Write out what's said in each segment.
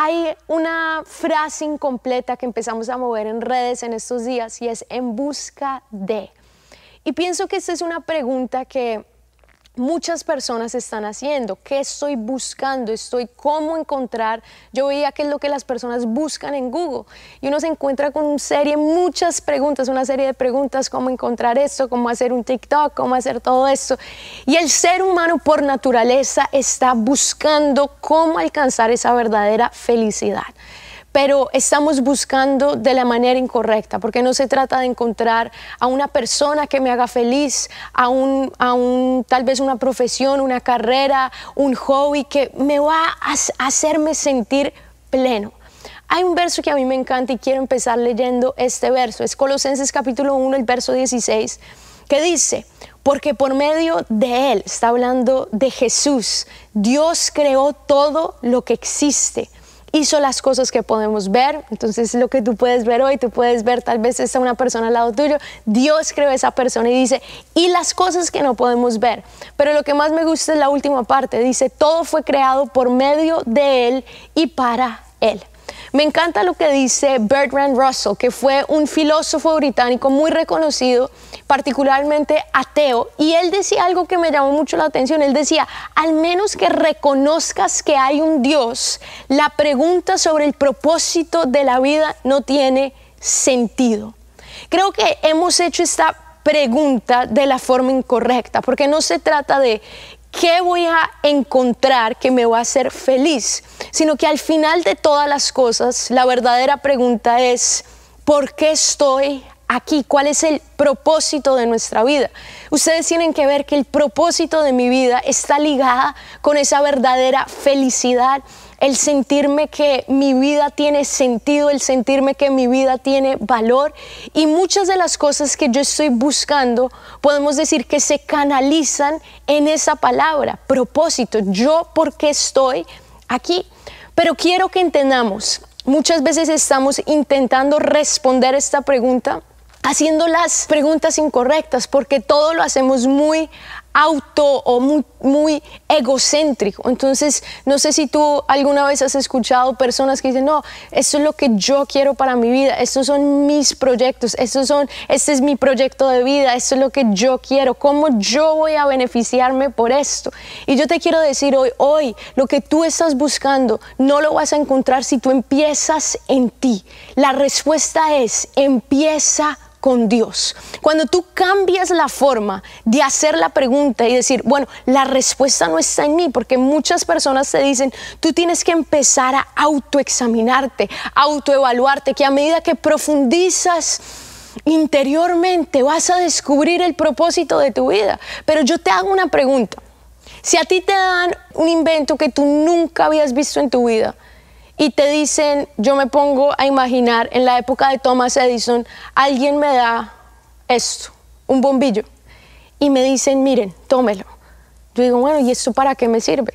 Hay una frase incompleta que empezamos a mover en redes en estos días y es en busca de. Y pienso que esta es una pregunta que muchas personas están haciendo. ¿Qué estoy buscando? Estoy cómo encontrar. Yo veía qué es lo que las personas buscan en Google y uno se encuentra con una serie, muchas preguntas, una serie de preguntas, cómo encontrar esto, cómo hacer un TikTok, cómo hacer todo esto. Y el ser humano por naturaleza está buscando cómo alcanzar esa verdadera felicidad pero estamos buscando de la manera incorrecta, porque no se trata de encontrar a una persona que me haga feliz, a un, a un tal vez una profesión, una carrera, un hobby que me va a hacerme sentir pleno. Hay un verso que a mí me encanta y quiero empezar leyendo este verso. Es Colosenses capítulo 1, el verso 16, que dice, porque por medio de Él, está hablando de Jesús, Dios creó todo lo que existe hizo las cosas que podemos ver. Entonces, lo que tú puedes ver hoy, tú puedes ver, tal vez está una persona al lado tuyo. Dios creó esa persona y dice, y las cosas que no podemos ver. Pero lo que más me gusta es la última parte. Dice, todo fue creado por medio de Él y para Él. Me encanta lo que dice Bertrand Russell, que fue un filósofo británico muy reconocido, particularmente ateo, y él decía algo que me llamó mucho la atención. Él decía, al menos que reconozcas que hay un Dios, la pregunta sobre el propósito de la vida no tiene sentido. Creo que hemos hecho esta pregunta de la forma incorrecta, porque no se trata de qué voy a encontrar que me va a hacer feliz, sino que al final de todas las cosas, la verdadera pregunta es, ¿por qué estoy aquí? ¿Cuál es el propósito de nuestra vida? Ustedes tienen que ver que el propósito de mi vida está ligada con esa verdadera felicidad el sentirme que mi vida tiene sentido, el sentirme que mi vida tiene valor. Y muchas de las cosas que yo estoy buscando, podemos decir que se canalizan en esa palabra, propósito. Yo, ¿por qué estoy aquí? Pero quiero que entendamos, muchas veces estamos intentando responder esta pregunta haciendo las preguntas incorrectas porque todo lo hacemos muy auto o muy, egocéntrico. Entonces, no sé si tú alguna vez has escuchado personas que dicen, no, esto es lo que yo quiero para mi vida, estos son mis proyectos, estos son, este es mi proyecto de vida, esto es lo que yo quiero, cómo yo voy a beneficiarme por esto. Y yo te quiero decir hoy, hoy, lo que tú estás buscando no lo vas a encontrar si tú empiezas en ti. La respuesta es, empieza Dios. Cuando tú cambias la forma de hacer la pregunta y decir, bueno, la respuesta no está en mí, porque muchas personas te dicen, tú tienes que empezar a autoexaminarte, autoevaluarte, que a medida que profundizas interiormente vas a descubrir el propósito de tu vida. Pero yo te hago una pregunta. Si a ti te dan un invento que tú nunca habías visto en tu vida, y te dicen, yo me pongo a imaginar, en la época de Thomas Edison, alguien me da esto, un bombillo, y me dicen, miren, tómelo. Yo digo, bueno, ¿y esto para qué me sirve?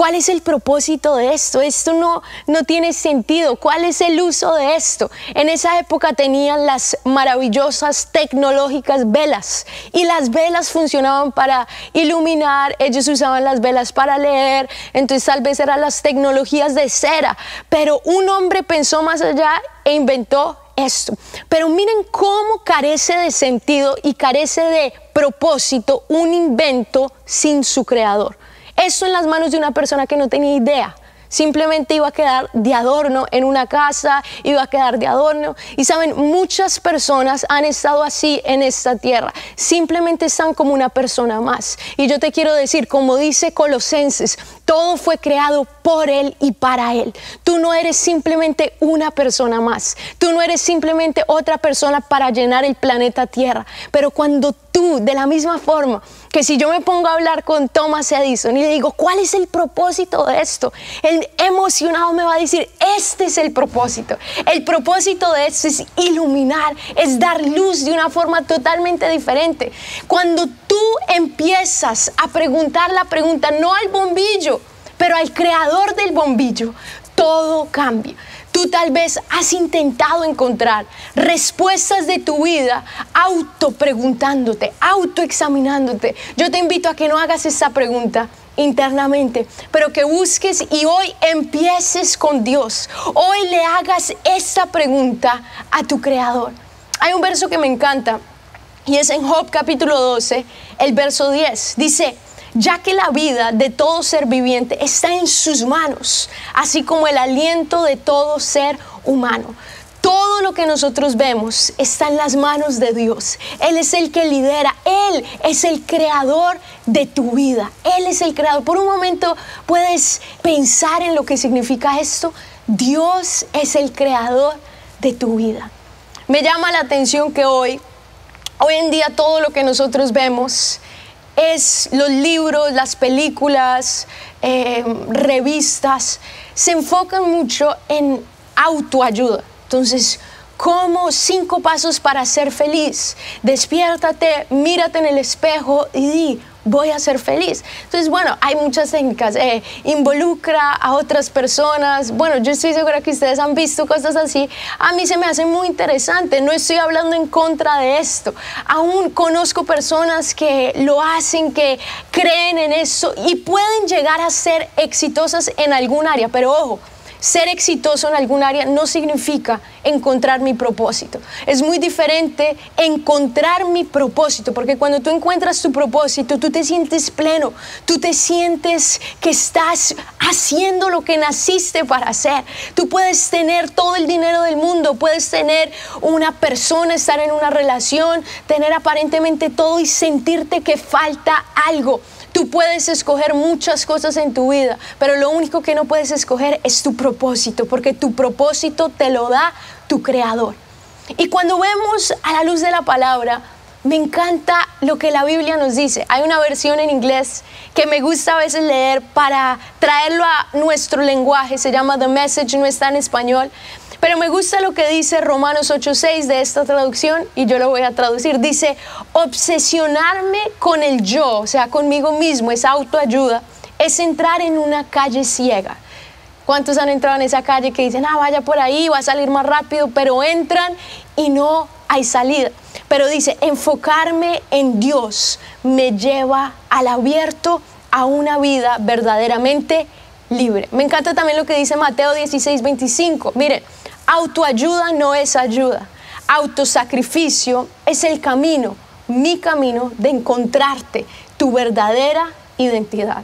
¿Cuál es el propósito de esto? Esto no, no tiene sentido. ¿Cuál es el uso de esto? En esa época tenían las maravillosas tecnológicas velas y las velas funcionaban para iluminar, ellos usaban las velas para leer, entonces tal vez eran las tecnologías de cera, pero un hombre pensó más allá e inventó esto. Pero miren cómo carece de sentido y carece de propósito un invento sin su creador. Eso en las manos de una persona que no tenía idea simplemente iba a quedar de adorno en una casa, iba a quedar de adorno. Y saben, muchas personas han estado así en esta tierra, simplemente están como una persona más. Y yo te quiero decir, como dice Colosenses, todo fue creado por Él y para Él. Tú no eres simplemente una persona más, tú no eres simplemente otra persona para llenar el planeta Tierra, pero cuando tú, de la misma forma que si yo me pongo a hablar con Thomas Edison y le digo, ¿cuál es el propósito de esto? Él emocionado me va a decir, este es el propósito. El propósito de esto es iluminar, es dar luz de una forma totalmente diferente. Cuando tú empiezas a preguntar la pregunta, no al bombillo, pero al creador del bombillo, todo cambia. Tú tal vez has intentado encontrar respuestas de tu vida auto preguntándote, auto examinándote. Yo te invito a que no hagas esa pregunta internamente, pero que busques y hoy empieces con Dios. Hoy le hagas esta pregunta a tu Creador. Hay un verso que me encanta y es en Job capítulo 12, el verso 10. Dice, ya que la vida de todo ser viviente está en sus manos, así como el aliento de todo ser humano. Todo lo que nosotros vemos está en las manos de Dios. Él es el que lidera, Él es el creador de tu vida. Él es el creador. Por un momento puedes pensar en lo que significa esto. Dios es el creador de tu vida. Me llama la atención que hoy, hoy en día todo lo que nosotros vemos es los libros, las películas, eh, revistas, se enfocan mucho en autoayuda. Entonces, ¿cómo cinco pasos para ser feliz? Despiértate, mírate en el espejo y di, voy a ser feliz. Entonces, bueno, hay muchas técnicas. Eh, involucra a otras personas. Bueno, yo estoy segura que ustedes han visto cosas así. A mí se me hace muy interesante. No estoy hablando en contra de esto. Aún conozco personas que lo hacen, que creen en eso y pueden llegar a ser exitosas en algún área. Pero ojo, ser exitoso en algún área no significa encontrar mi propósito. Es muy diferente encontrar mi propósito, porque cuando tú encuentras tu propósito, tú te sientes pleno, tú te sientes que estás haciendo lo que naciste para hacer. Tú puedes tener todo el dinero del mundo, puedes tener una persona, estar en una relación, tener aparentemente todo y sentirte que falta algo. Tú puedes escoger muchas cosas en tu vida, pero lo único que no puedes escoger es tu propósito, porque tu propósito te lo da tu creador. Y cuando vemos a la luz de la palabra, me encanta lo que la Biblia nos dice. Hay una versión en inglés que me gusta a veces leer para traerlo a nuestro lenguaje, se llama The Message, no está en español, pero me gusta lo que dice Romanos 8:6 de esta traducción y yo lo voy a traducir. Dice, obsesionarme con el yo, o sea, conmigo mismo, esa autoayuda, es entrar en una calle ciega. ¿Cuántos han entrado en esa calle que dicen, ah, vaya por ahí, va a salir más rápido, pero entran y no hay salida? Pero dice, enfocarme en Dios me lleva al abierto a una vida verdaderamente libre. Me encanta también lo que dice Mateo 16, 25. Miren, Autoayuda no es ayuda. Autosacrificio es el camino, mi camino de encontrarte tu verdadera identidad.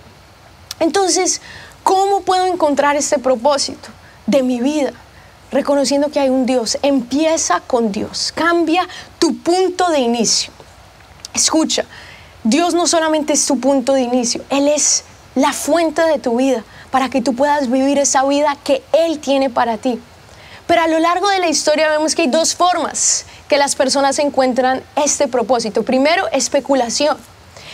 Entonces, ¿cómo puedo encontrar este propósito de mi vida? Reconociendo que hay un Dios. Empieza con Dios. Cambia tu punto de inicio. Escucha, Dios no solamente es tu punto de inicio, Él es la fuente de tu vida para que tú puedas vivir esa vida que Él tiene para ti. Pero a lo largo de la historia vemos que hay dos formas que las personas encuentran este propósito. Primero, especulación.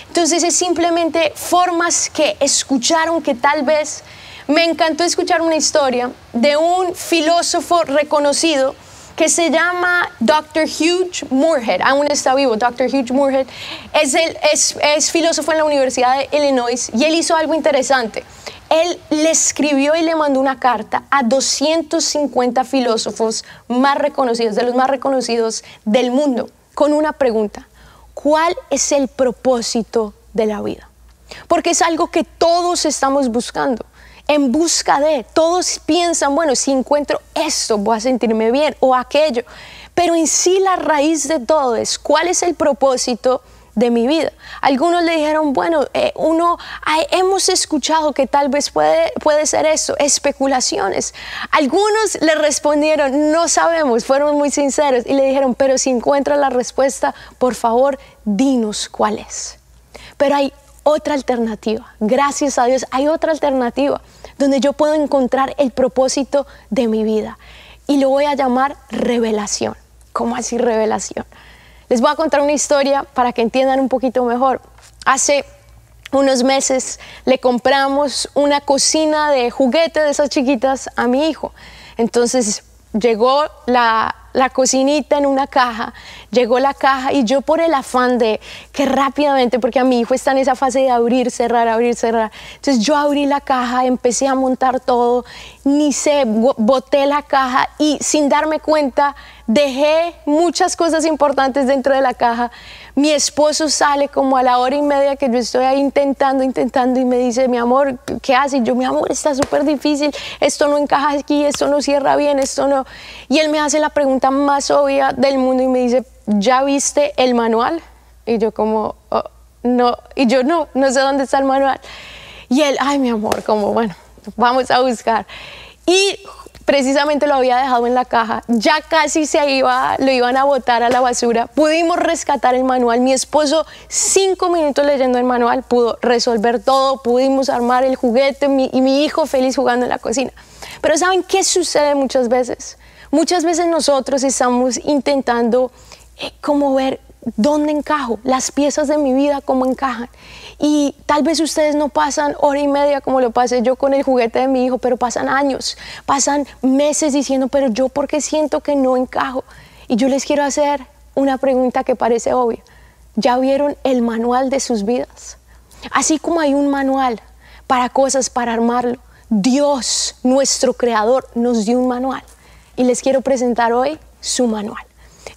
Entonces es simplemente formas que escucharon que tal vez me encantó escuchar una historia de un filósofo reconocido que se llama Dr. Hugh Moorhead, aún está vivo, Dr. Hugh Moorhead, es, es, es filósofo en la Universidad de Illinois y él hizo algo interesante él le escribió y le mandó una carta a 250 filósofos más reconocidos, de los más reconocidos del mundo, con una pregunta. ¿Cuál es el propósito de la vida? Porque es algo que todos estamos buscando. En busca de, todos piensan, bueno, si encuentro esto, voy a sentirme bien o aquello. Pero en sí la raíz de todo es cuál es el propósito de mi vida. Algunos le dijeron, bueno, eh, uno, hemos escuchado que tal vez puede, puede ser eso, especulaciones. Algunos le respondieron, no sabemos, fueron muy sinceros y le dijeron, pero si encuentras la respuesta, por favor, dinos cuál es. Pero hay otra alternativa, gracias a Dios, hay otra alternativa donde yo puedo encontrar el propósito de mi vida y lo voy a llamar revelación. ¿Cómo así revelación? Les voy a contar una historia para que entiendan un poquito mejor. Hace unos meses le compramos una cocina de juguete de esas chiquitas a mi hijo. Entonces llegó la la cocinita en una caja, llegó la caja y yo por el afán de que rápidamente, porque a mi hijo está en esa fase de abrir, cerrar, abrir, cerrar, entonces yo abrí la caja, empecé a montar todo, ni sé, boté la caja y sin darme cuenta dejé muchas cosas importantes dentro de la caja mi esposo sale como a la hora y media que yo estoy ahí intentando, intentando y me dice, mi amor, ¿qué haces? Yo, mi amor, está súper difícil, esto no encaja aquí, esto no cierra bien, esto no. Y él me hace la pregunta más obvia del mundo y me dice, ¿ya viste el manual? Y yo como, oh, no, y yo no, no sé dónde está el manual. Y él, ay, mi amor, como, bueno, vamos a buscar. Y precisamente lo había dejado en la caja, ya casi se iba, lo iban a botar a la basura, pudimos rescatar el manual, mi esposo cinco minutos leyendo el manual pudo resolver todo, pudimos armar el juguete y mi hijo feliz jugando en la cocina. Pero ¿saben qué sucede muchas veces? Muchas veces nosotros estamos intentando eh, como ver dónde encajo, las piezas de mi vida, cómo encajan. Y tal vez ustedes no pasan hora y media como lo pasé yo con el juguete de mi hijo, pero pasan años, pasan meses diciendo, pero yo porque siento que no encajo. Y yo les quiero hacer una pregunta que parece obvia. ¿Ya vieron el manual de sus vidas? Así como hay un manual para cosas, para armarlo, Dios, nuestro creador, nos dio un manual. Y les quiero presentar hoy su manual.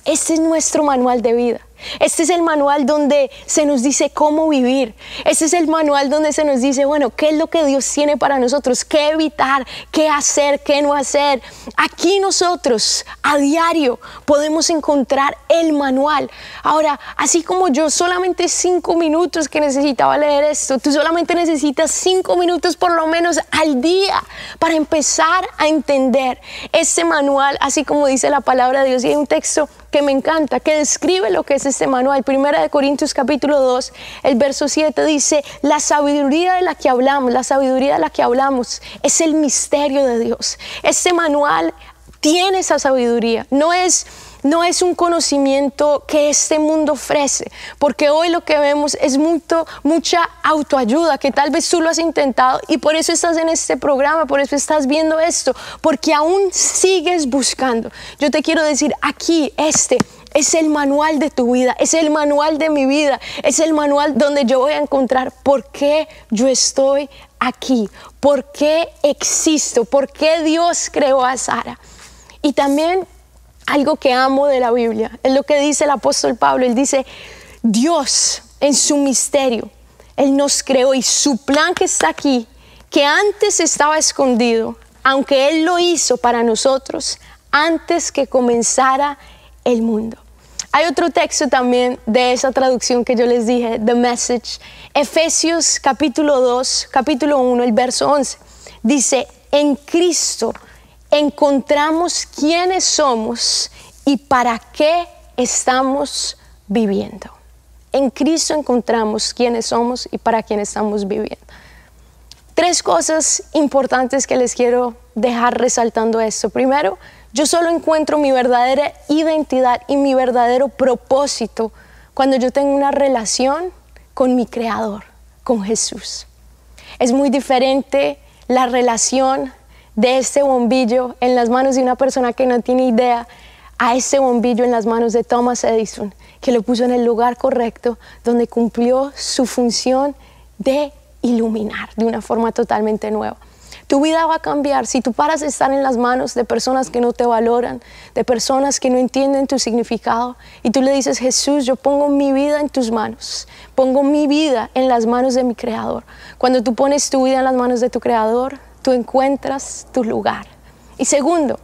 Este es nuestro manual de vida. Este es el manual donde se nos dice cómo vivir. Este es el manual donde se nos dice, bueno, qué es lo que Dios tiene para nosotros, qué evitar, qué hacer, qué no hacer. Aquí nosotros a diario podemos encontrar el manual. Ahora, así como yo solamente cinco minutos que necesitaba leer esto, tú solamente necesitas cinco minutos por lo menos al día para empezar a entender este manual, así como dice la palabra de Dios. Y hay un texto que me encanta, que describe lo que es este manual. Primera de Corintios capítulo 2, el verso 7 dice, la sabiduría de la que hablamos, la sabiduría de la que hablamos es el misterio de Dios. Este manual tiene esa sabiduría, no es no es un conocimiento que este mundo ofrece, porque hoy lo que vemos es mucho, mucha autoayuda, que tal vez tú lo has intentado y por eso estás en este programa, por eso estás viendo esto, porque aún sigues buscando. Yo te quiero decir, aquí, este es el manual de tu vida, es el manual de mi vida, es el manual donde yo voy a encontrar por qué yo estoy aquí, por qué existo, por qué Dios creó a Sara. Y también algo que amo de la Biblia, es lo que dice el apóstol Pablo. Él dice, Dios en su misterio, Él nos creó y su plan que está aquí, que antes estaba escondido, aunque Él lo hizo para nosotros, antes que comenzara el mundo. Hay otro texto también de esa traducción que yo les dije, The Message, Efesios capítulo 2, capítulo 1, el verso 11. Dice, en Cristo encontramos quiénes somos y para qué estamos viviendo. En Cristo encontramos quiénes somos y para quién estamos viviendo. Tres cosas importantes que les quiero dejar resaltando esto. Primero, yo solo encuentro mi verdadera identidad y mi verdadero propósito cuando yo tengo una relación con mi Creador, con Jesús. Es muy diferente la relación de este bombillo en las manos de una persona que no tiene idea a ese bombillo en las manos de Thomas Edison, que lo puso en el lugar correcto, donde cumplió su función de iluminar de una forma totalmente nueva. Tu vida va a cambiar si tú paras de estar en las manos de personas que no te valoran, de personas que no entienden tu significado y tú le dices, Jesús, yo pongo mi vida en tus manos, pongo mi vida en las manos de mi Creador. Cuando tú pones tu vida en las manos de tu Creador, tú encuentras tu lugar. Y segundo,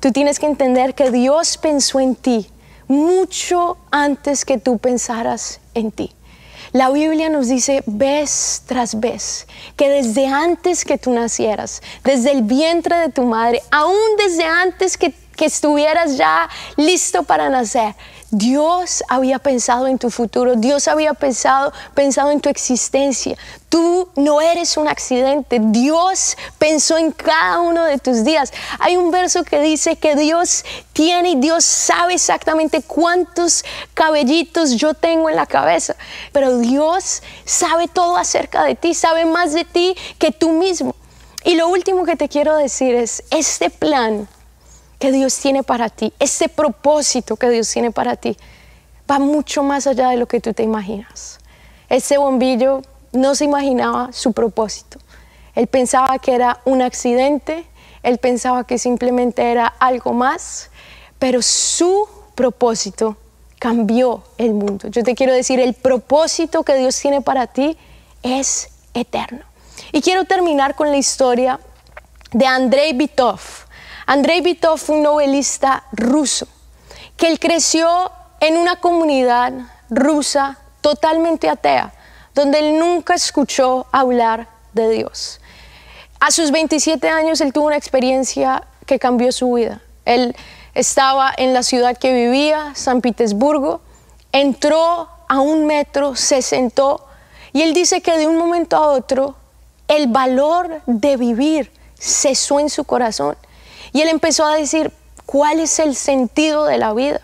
tú tienes que entender que Dios pensó en ti mucho antes que tú pensaras en ti. La Biblia nos dice vez tras vez que desde antes que tú nacieras, desde el vientre de tu madre, aún desde antes que, que estuvieras ya listo para nacer, Dios había pensado en tu futuro, Dios había pensado, pensado en tu existencia. Tú no eres un accidente, Dios pensó en cada uno de tus días. Hay un verso que dice que Dios tiene y Dios sabe exactamente cuántos cabellitos yo tengo en la cabeza, pero Dios sabe todo acerca de ti, sabe más de ti que tú mismo. Y lo último que te quiero decir es, este plan que Dios tiene para ti, ese propósito que Dios tiene para ti, va mucho más allá de lo que tú te imaginas. Ese bombillo no se imaginaba su propósito. Él pensaba que era un accidente, él pensaba que simplemente era algo más, pero su propósito cambió el mundo. Yo te quiero decir, el propósito que Dios tiene para ti es eterno. Y quiero terminar con la historia de Andrei Bitov. Andrei Bitov fue un novelista ruso que él creció en una comunidad rusa totalmente atea, donde él nunca escuchó hablar de Dios. A sus 27 años él tuvo una experiencia que cambió su vida. Él estaba en la ciudad que vivía, San Petersburgo, entró a un metro, se sentó y él dice que de un momento a otro el valor de vivir cesó en su corazón. Y él empezó a decir, ¿cuál es el sentido de la vida?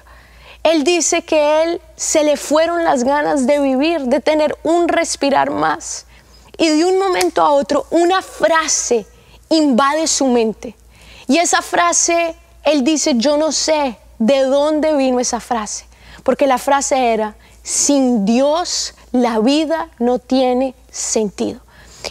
Él dice que él se le fueron las ganas de vivir, de tener un respirar más. Y de un momento a otro una frase invade su mente. Y esa frase, él dice, yo no sé de dónde vino esa frase. Porque la frase era, sin Dios la vida no tiene sentido.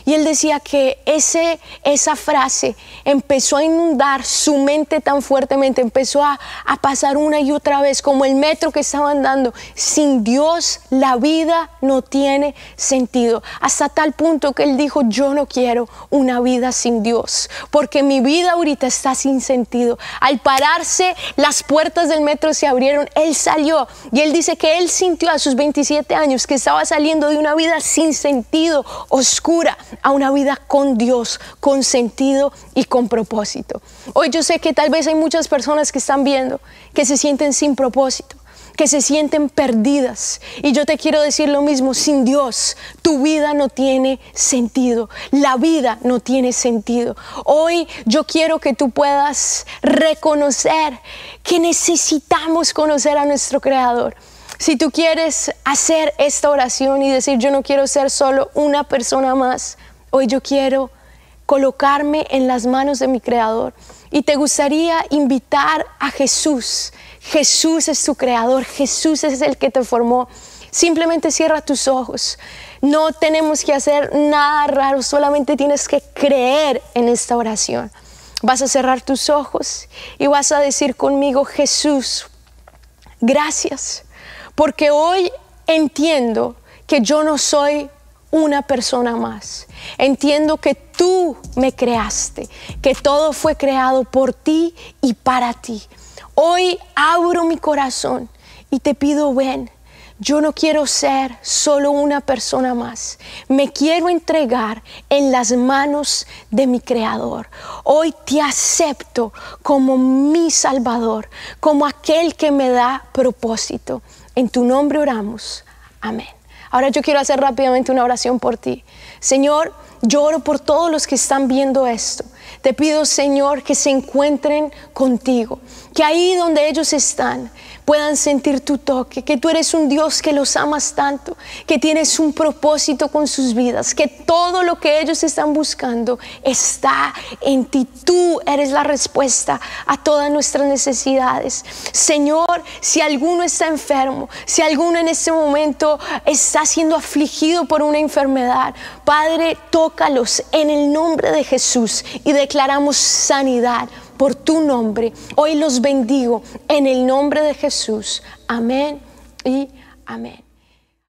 Y él decía que ese, esa frase empezó a inundar su mente tan fuertemente, empezó a, a, pasar una y otra vez como el metro que estaban dando. Sin Dios la vida no tiene sentido. Hasta tal punto que él dijo, yo no quiero una vida sin Dios, porque mi vida ahorita está sin sentido. Al pararse, las puertas del metro se abrieron, él salió y él dice que él sintió a sus 27 años que estaba saliendo de una vida sin sentido, oscura a una vida con Dios, con sentido y con propósito. Hoy yo sé que tal vez hay muchas personas que están viendo que se sienten sin propósito que se sienten perdidas. Y yo te quiero decir lo mismo, sin Dios tu vida no tiene sentido, la vida no tiene sentido. Hoy yo quiero que tú puedas reconocer que necesitamos conocer a nuestro Creador. Si tú quieres hacer esta oración y decir, yo no quiero ser solo una persona más, hoy yo quiero colocarme en las manos de mi Creador. Y te gustaría invitar a Jesús. Jesús es tu Creador, Jesús es el que te formó. Simplemente cierra tus ojos. No tenemos que hacer nada raro, solamente tienes que creer en esta oración. Vas a cerrar tus ojos y vas a decir conmigo, Jesús, gracias porque hoy entiendo que yo no soy una persona más. Entiendo que tú me creaste, que todo fue creado por ti y para ti. Hoy abro mi corazón y te pido, ven, yo no quiero ser solo una persona más. Me quiero entregar en las manos de mi Creador. Hoy te acepto como mi Salvador, como aquel que me da propósito. En tu nombre oramos. Amén. Ahora yo quiero hacer rápidamente una oración por ti. Señor, yo oro por todos los que están viendo esto. Te pido, Señor, que se encuentren contigo, que ahí donde ellos están, puedan sentir tu toque, que tú eres un Dios que los amas tanto, que tienes un propósito con sus vidas, que todo lo que ellos están buscando está en ti. Tú eres la respuesta a todas nuestras necesidades. Señor, si alguno está enfermo, si alguno en este momento está siendo afligido por una enfermedad, Padre, tócalos en el nombre de Jesús y declaramos sanidad por tu nombre. Hoy los bendigo en el nombre de Jesús. Amén y amén.